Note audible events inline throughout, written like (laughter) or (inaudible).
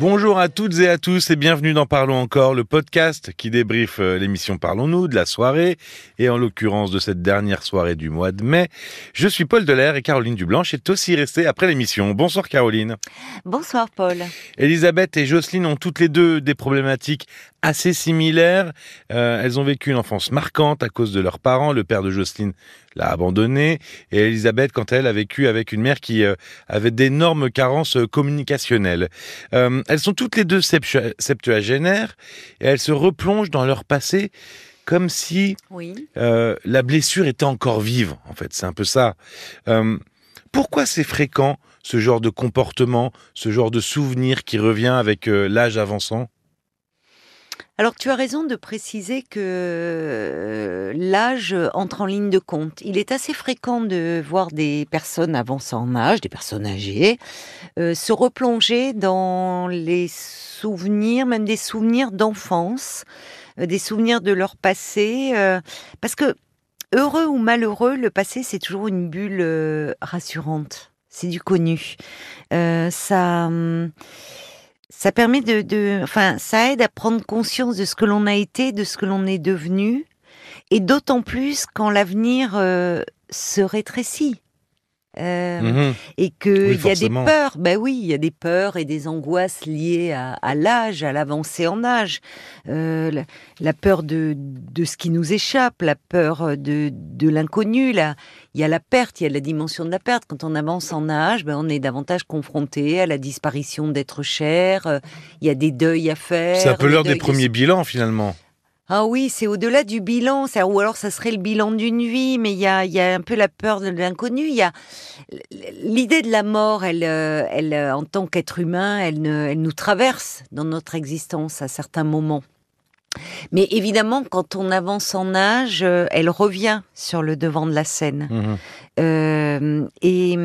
Bonjour à toutes et à tous et bienvenue dans Parlons encore, le podcast qui débriefe euh, l'émission Parlons-nous de la soirée et en l'occurrence de cette dernière soirée du mois de mai. Je suis Paul Delair et Caroline Dublanche est aussi restée après l'émission. Bonsoir Caroline. Bonsoir Paul. Elisabeth et Jocelyne ont toutes les deux des problématiques assez similaires. Euh, elles ont vécu une enfance marquante à cause de leurs parents. Le père de Jocelyne l'a abandonnée et Elisabeth, quant à elle, a vécu avec une mère qui euh, avait d'énormes carences euh, communicationnelles. Euh, elles sont toutes les deux septuagénaires et elles se replongent dans leur passé comme si Oui. la blessure était encore vive, en fait. C'est un peu ça. Pourquoi c'est fréquent, ce genre de comportement, ce genre de souvenir qui revient avec l'âge avançant? Alors tu as raison de préciser que euh, l'âge entre en ligne de compte. Il est assez fréquent de voir des personnes avançant en âge, des personnes âgées, euh, se replonger dans les souvenirs, même des souvenirs d'enfance, euh, des souvenirs de leur passé, euh, parce que heureux ou malheureux, le passé c'est toujours une bulle euh, rassurante. C'est du connu. Euh, ça. hum, ça permet de, de, enfin, ça aide à prendre conscience de ce que l'on a été, de ce que l'on est devenu, et d'autant plus quand l'avenir euh, se rétrécit. Euh, Mhm. et que Oui, il y a des peurs. Ben oui, il y a des peurs et des angoisses liées à, à l'âge, à l'avancée en âge, Euh, la, la peur de, de ce qui nous échappe, la peur de, de l'inconnu. Là, il y a la perte, il y a la dimension de la perte. Quand on avance en âge, ben on est davantage confronté à la disparition d'êtres chers. Euh, Il y a des deuils à faire. C'est un peu l'heure des premiers bilans, finalement. Ah oui, c'est au-delà du bilan, ça, ou alors ça serait le bilan d'une vie, mais il y a, y a un peu la peur de l'inconnu. Il y a l'idée de la mort, elle, euh, elle, euh, en tant qu'être humain, elle, ne- elle nous traverse dans notre existence à certains moments. Mais évidemment, quand on avance en âge, euh, elle revient sur le devant de la scène. Euh, et,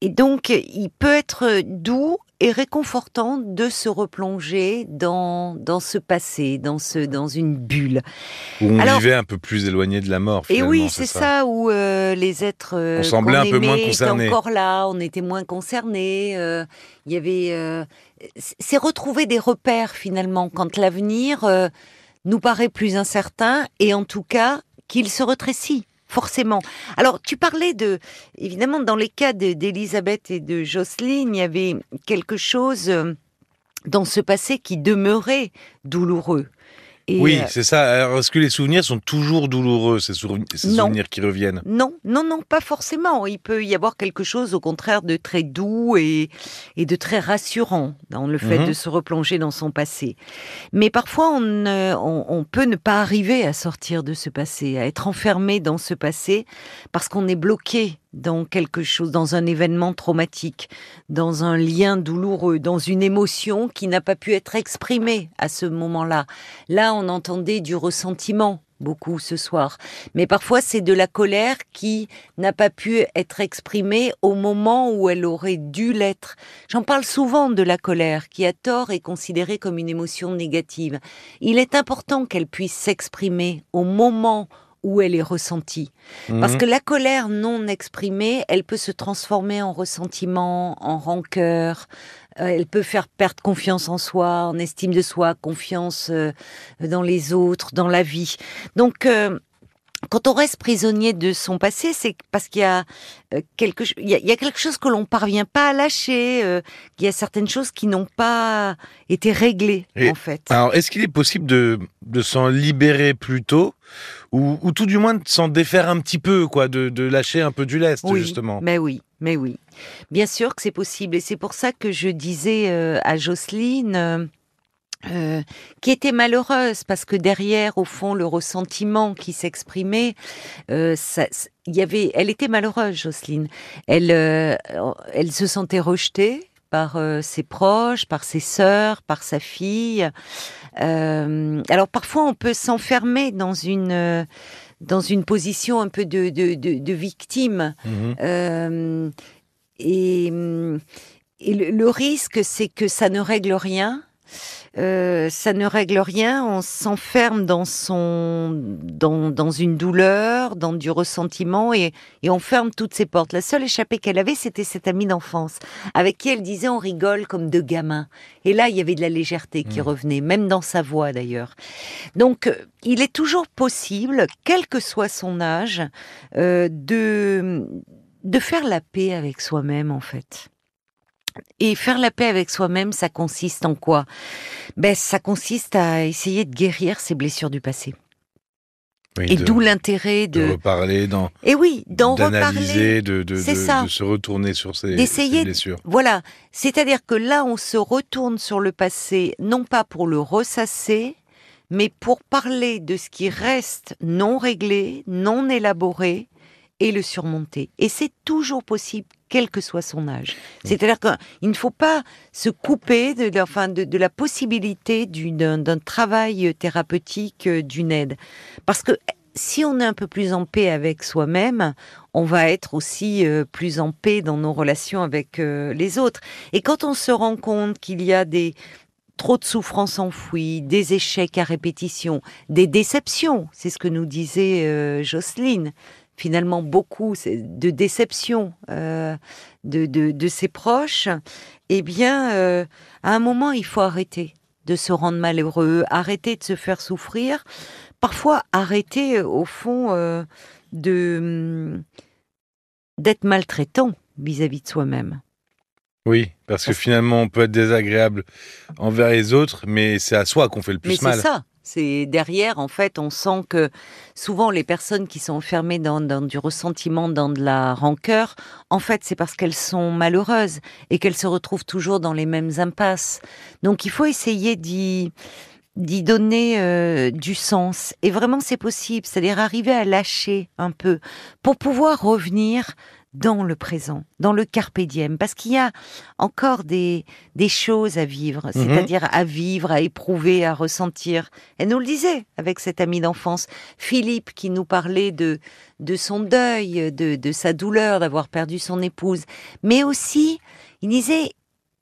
et donc, il peut être doux et réconfortant de se replonger dans, dans ce passé, dans, ce, dans une bulle. Où on Alors- vivait un peu plus éloigné de la mort, Et finalement. oui, c'est ça. où euh, les êtres euh, On semblait un peu moins concernés. encore là, on était moins concernés. euh, Il y avait, c'est retrouver des repères finalement quand l'avenir nous paraît plus incertain et en tout cas qu'il se rétrécit. Forcément. Alors, tu parlais de, évidemment, dans les cas de- d'Elisabeth et de Jocelyne, il y avait quelque chose euh, dans ce passé qui demeurait douloureux. Et, Oui, euh, c'est ça. Est-ce que les souvenirs sont toujours douloureux, ces, souvenirs qui reviennent? Non, non, non, pas forcément. Il peut y avoir quelque chose, au contraire, de très doux et, et de très rassurant dans le fait Mhm. de se replonger dans son passé. Mais parfois, on, ne- on, on peut ne pas arriver à sortir de ce passé, à être enfermé dans ce passé, parce qu'on est bloqué dans quelque chose, dans un événement traumatique, dans un lien douloureux, dans une émotion qui n'a pas pu être exprimée à ce moment-là. Là, on entendait du ressentiment beaucoup ce soir. Mais parfois, c'est de la colère qui n'a pas pu être exprimée au moment où elle aurait dû l'être. J'en parle souvent de la colère, qui à tort est considérée comme une émotion négative. Il est important qu'elle puisse s'exprimer au moment où elle est ressentie. Parce Mhm. que la colère non exprimée, elle peut se transformer en ressentiment, en rancœur. Euh, elle peut faire perdre confiance en soi, en estime de soi, confiance euh, dans les autres, dans la vie. Donc, euh, quand on reste prisonnier de son passé, c'est parce qu'il y a euh, quelque, il y a, il y a quelque chose que l'on parvient pas à lâcher. euh, il y a certaines choses qui n'ont pas été réglées Et- en fait. Alors, est-ce qu'il est possible de, de s'en libérer plus tôt ou, ou tout du moins de s'en défaire un petit peu, quoi, de, de lâcher un peu du lest, Oui, justement? Mais oui, mais oui. Bien sûr que c'est possible. Et c'est pour ça que je disais euh, à Jocelyne, euh, euh, qui était malheureuse, parce que derrière, au fond, le ressentiment qui s'exprimait, euh, ça- il y avait, elle était malheureuse, Jocelyne. Elle, euh, elle se sentait rejetée par ses proches, par ses sœurs, par sa fille. Alors parfois, on peut s'enfermer dans une dans une position un peu de, de, de, de victime. Mhm. Et, et le, le risque, c'est que ça ne règle rien euh, ça ne règle rien. On s'enferme dans son, dans, dans une douleur, dans du ressentiment, et, et on ferme toutes ses portes. La seule échappée qu'elle avait, c'était cette amie d'enfance, avec qui elle disait on rigole comme deux gamins. Et là, il y avait de la légèreté qui Mm. revenait, même dans sa voix d'ailleurs. Donc, euh, il est toujours possible, quel que soit son âge, euh, de de faire la paix avec soi-même en fait. Et faire la paix avec soi-même, ça consiste en quoi? Ben, ça consiste à essayer de guérir ses blessures du passé. Oui, Et d'où l'intérêt de de. reparler, d'en- Et oui, d'en reparler. de, de, C'est ça. de se retourner sur ses, D'essayer ses blessures. Voilà. C'est-à-dire que là, on se retourne sur le passé, non pas pour le ressasser, mais pour parler de ce qui reste non réglé, non élaboré, et le surmonter. Et c'est toujours possible, quel que soit son âge. C'est-à-dire qu'il ne faut pas se couper de, la- enfin, de, de la possibilité d'un travail thérapeutique, euh, d'une aide. Parce que si on est un peu plus en paix avec soi-même, on va être aussi euh, plus en paix dans nos relations avec euh, les autres. Et quand on se rend compte qu'il y a des trop de souffrances enfouies, des échecs à répétition, des déceptions, c'est ce que nous disait euh, Jocelyne. Finalement, beaucoup c'est de déceptions euh, de, de, de ses proches. Eh bien, euh, à un moment, il faut arrêter de se rendre malheureux, arrêter de se faire souffrir, parfois arrêter, euh, au fond, euh, de hum, d'être maltraitant vis-à-vis de soi-même. Oui, parce que finalement, on peut être désagréable envers les autres, mais c'est à soi qu'on fait le Mais plus c'est mal. ça. C'est derrière, en fait, on sent que souvent les personnes qui sont enfermées dans, du ressentiment, dans de la rancœur, en fait, c'est parce qu'elles sont malheureuses et qu'elles se retrouvent toujours dans les mêmes impasses. Donc, il faut essayer d'y d'y donner euh, du sens. Et vraiment, c'est possible. C'est-à-dire arriver à lâcher un peu pour pouvoir revenir dans le présent, dans le carpe diem, parce qu'il y a encore des, des choses à vivre, Mhm. c'est-à-dire à vivre, à éprouver, à ressentir. Elle nous le disait avec cet ami d'enfance, Philippe, qui nous parlait de, de son deuil, de, de sa douleur d'avoir perdu son épouse, mais aussi, il disait,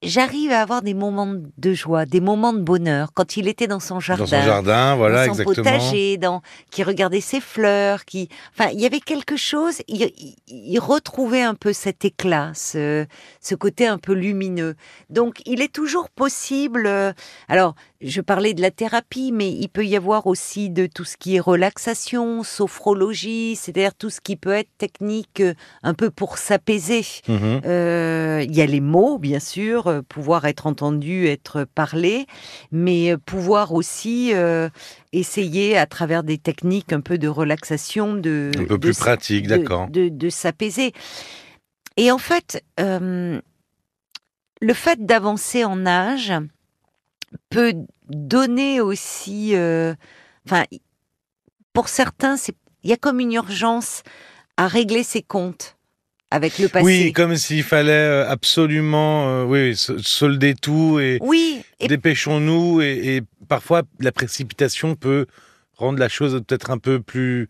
j'arrive à avoir des moments de joie, des moments de bonheur, quand il était dans son jardin Dans son jardin, voilà, dans son exactement. potager, dans, qui regardait ses fleurs, qui, enfin, il y avait quelque chose. Il, il- retrouvait un peu cet éclat, ce, ce côté un peu lumineux. Donc, il est toujours possible. euh, alors, je parlais de la thérapie, mais il peut y avoir aussi de tout ce qui est relaxation, sophrologie, c'est-à-dire tout ce qui peut être technique, euh, un peu pour s'apaiser. Mhm. Euh, Il y a les mots, bien sûr, euh, pouvoir être entendu, être parlé, mais euh, pouvoir aussi euh, essayer, à travers des techniques un peu de relaxation, de Un peu plus pratique, d'accord. de, de s'apaiser. Et en fait, euh, le fait d'avancer en âge peut donner aussi, euh, enfin, pour certains, il y a comme une urgence à régler ses comptes avec le passé. Oui, comme s'il fallait euh, absolument euh, oui, so- solder tout et Oui, et dépêchons-nous. Et, et parfois, la précipitation peut rendre la chose peut-être un peu plus.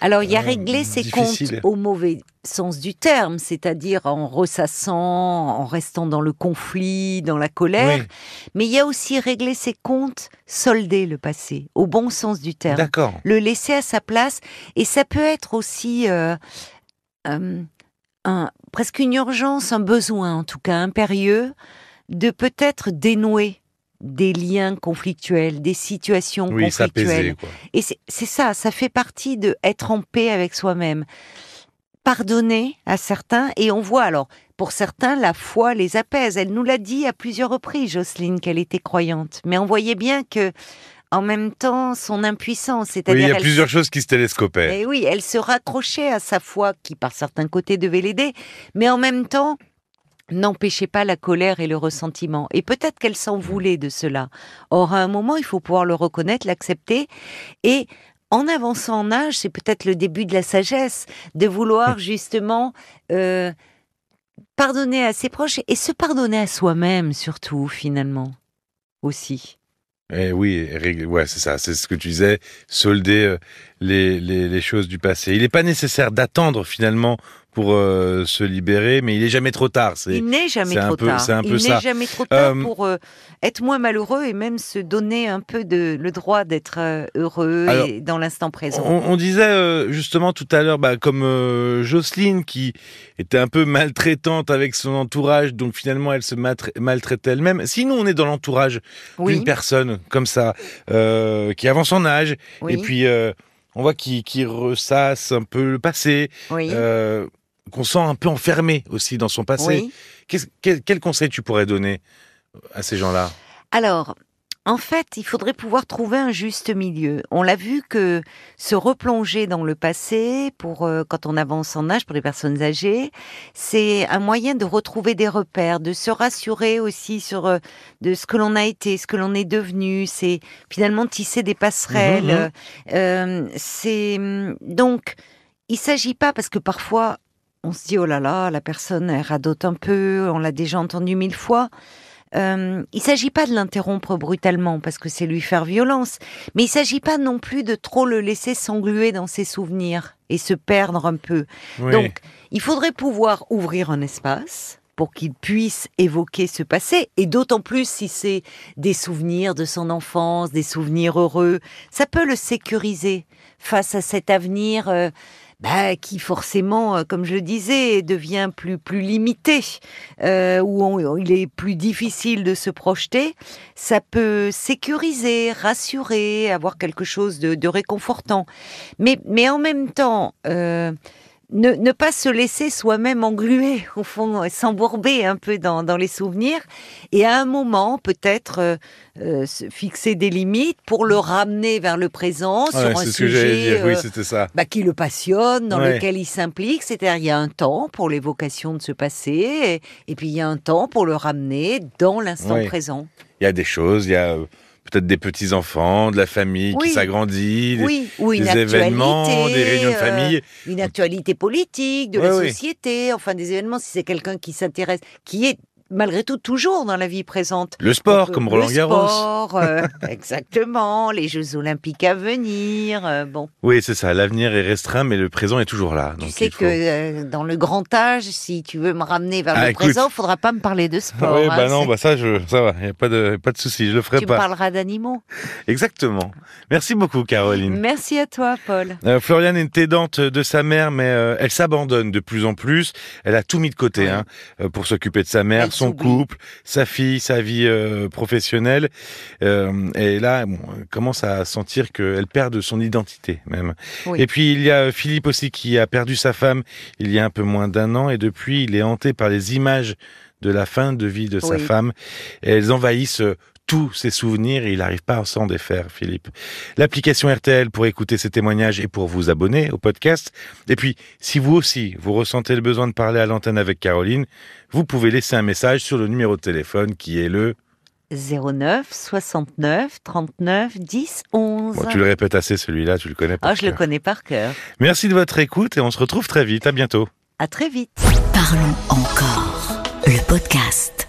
alors il y a euh, régler ses difficile. comptes au mauvais sens du terme, c'est-à-dire en ressassant, en restant dans le conflit, dans la colère, Oui, mais il y a aussi régler ses comptes, solder le passé, au bon sens du terme. d'accord. le laisser à sa place. Et ça peut être aussi euh, un, presque une urgence, un besoin en tout cas impérieux, de peut-être dénouer des liens conflictuels, des situations Oui, s'apaiser. conflictuelles. quoi. Et c'est c'est ça, ça fait partie de être en paix avec soi-même. Pardonner à certains, et on voit alors, pour certains, la foi les apaise. Elle nous l'a dit à plusieurs reprises, Jocelyne, qu'elle était croyante. Mais on voyait bien que, en même temps, son impuissance, Oui, c'est-à-dire il y a plusieurs choses qui se télescopaient. et oui, elle se raccrochait à sa foi qui, par certains côtés, devait l'aider, mais en même temps, n'empêchait pas la colère et le ressentiment. Et peut-être qu'elle s'en voulait de cela. Or, à un moment, il faut pouvoir le reconnaître, l'accepter, et en avançant en âge, c'est peut-être le début de la sagesse, de vouloir (laughs) justement euh, pardonner à ses proches et se pardonner à soi-même, surtout, finalement, aussi. Eh oui, et ouais, c'est ça, c'est ce que tu disais, solder euh, les, les, les choses du passé. Il n'est pas nécessaire d'attendre finalement pour euh, se libérer, mais il est jamais trop tard. Il n'est jamais trop peu- tard. c'est un peu il ça. n'est jamais trop tard Euh, pour euh, être moins malheureux et même se donner un peu de le droit d'être heureux Alors, et dans l'instant présent. On, on disait euh, justement tout à l'heure, bah, comme Jocelyne qui était un peu maltraitante avec son entourage, donc finalement elle se maltraite elle-même. Sinon, on est dans l'entourage oui, d'une personne comme ça, qui avance en âge, oui, et puis on voit qu'il ressasse un peu le passé, oui, euh, qu'on sent un peu enfermé aussi dans son passé. oui. Quel, quel conseil tu pourrais donner à ces gens-là? Alors, en fait, il faudrait pouvoir trouver un juste milieu. On l'a vu que se replonger dans le passé, pour euh, quand on avance en âge, pour les personnes âgées, c'est un moyen de retrouver des repères, de se rassurer aussi sur euh, de ce que l'on a été, ce que l'on est devenu. C'est finalement tisser des passerelles. Mhm. Euh, c'est hum, donc, il s'agit pas parce que parfois on se dit oh là là, la personne elle radote un peu, on l'a déjà entendu mille fois. Euh, il s'agit pas de l'interrompre brutalement parce que c'est lui faire violence, mais il s'agit pas non plus de trop le laisser s'engluer dans ses souvenirs et se perdre un peu. Oui. Donc, il faudrait pouvoir ouvrir un espace pour qu'il puisse évoquer ce passé, et d'autant plus si c'est des souvenirs de son enfance, des souvenirs heureux, ça peut le sécuriser face à cet avenir euh, bah, qui forcément, euh, comme je le disais, devient plus plus limité, euh, où il est plus difficile de se projeter. Ça peut sécuriser, rassurer, avoir quelque chose de, de réconfortant, mais mais en même temps. euh, ne, ne pas se laisser soi-même engluer, au fond, s'embourber un peu dans, dans les souvenirs, et à un moment, peut-être, euh, euh, fixer des limites pour le ramener vers le présent Ouais, sur un sujet dire. Oui, euh, ça. bah, qui le passionne, dans Ouais. lequel il s'implique. C'est-à-dire, il y a un temps pour l'évocation de ce passé, et, et puis il y a un temps pour le ramener dans l'instant Ouais. présent. Il y a des choses, il y a peut-être des petits enfants, de la famille Oui. qui s'agrandit, des- Oui, événements, des réunions de euh, famille. une actualité politique, de Ouais, la société, enfin des événements, si c'est quelqu'un qui s'intéresse, qui est malgré tout toujours dans la vie présente. Le sport, comme le Roland Garros. sport, euh, (laughs) exactement, les Jeux Olympiques à venir. euh, bon, Oui, c'est ça. L'avenir est restreint, mais le présent est toujours là. Donc tu sais il faut- que euh, dans le grand âge, si tu veux me ramener vers Ah, le écoute. présent, il faudra pas me parler de (laughs) sport. Oui, hein, bah non, bah ça, je, ça va, y a pas de, pas de souci, je le ferai tu pas. parleras d'animaux. (laughs) Exactement. Merci beaucoup, Caroline. Merci à toi, Paul. Floriane est aidante de sa mère, mais elle s'abandonne de plus en plus. Elle a tout mis de côté Ouais. hein, pour s'occuper de sa mère, Elle son couple, sa fille, sa vie euh, professionnelle. Euh, et là, bon, elle commence à sentir qu'elle perd de son identité même. Oui. Et puis il y a Philippe aussi qui a perdu sa femme il y a un peu moins d'un an, et depuis il est hanté par les images de la fin de vie de sa femme. Et elles envahissent euh, tous ses souvenirs et il n'arrive pas à s'en défaire, Philippe. L'application RTL pour écouter ces témoignages et pour vous abonner au podcast. Et puis, si vous aussi, vous ressentez le besoin de parler à l'antenne avec Caroline, vous pouvez laisser un message sur le numéro de téléphone qui est le... 09 69 39 10 11. Bon, tu le répètes assez celui-là, tu le connais pas. Ah, je le connais par cœur. Merci de votre écoute et on se retrouve très vite. À bientôt. À très vite. Parlons encore. Le podcast.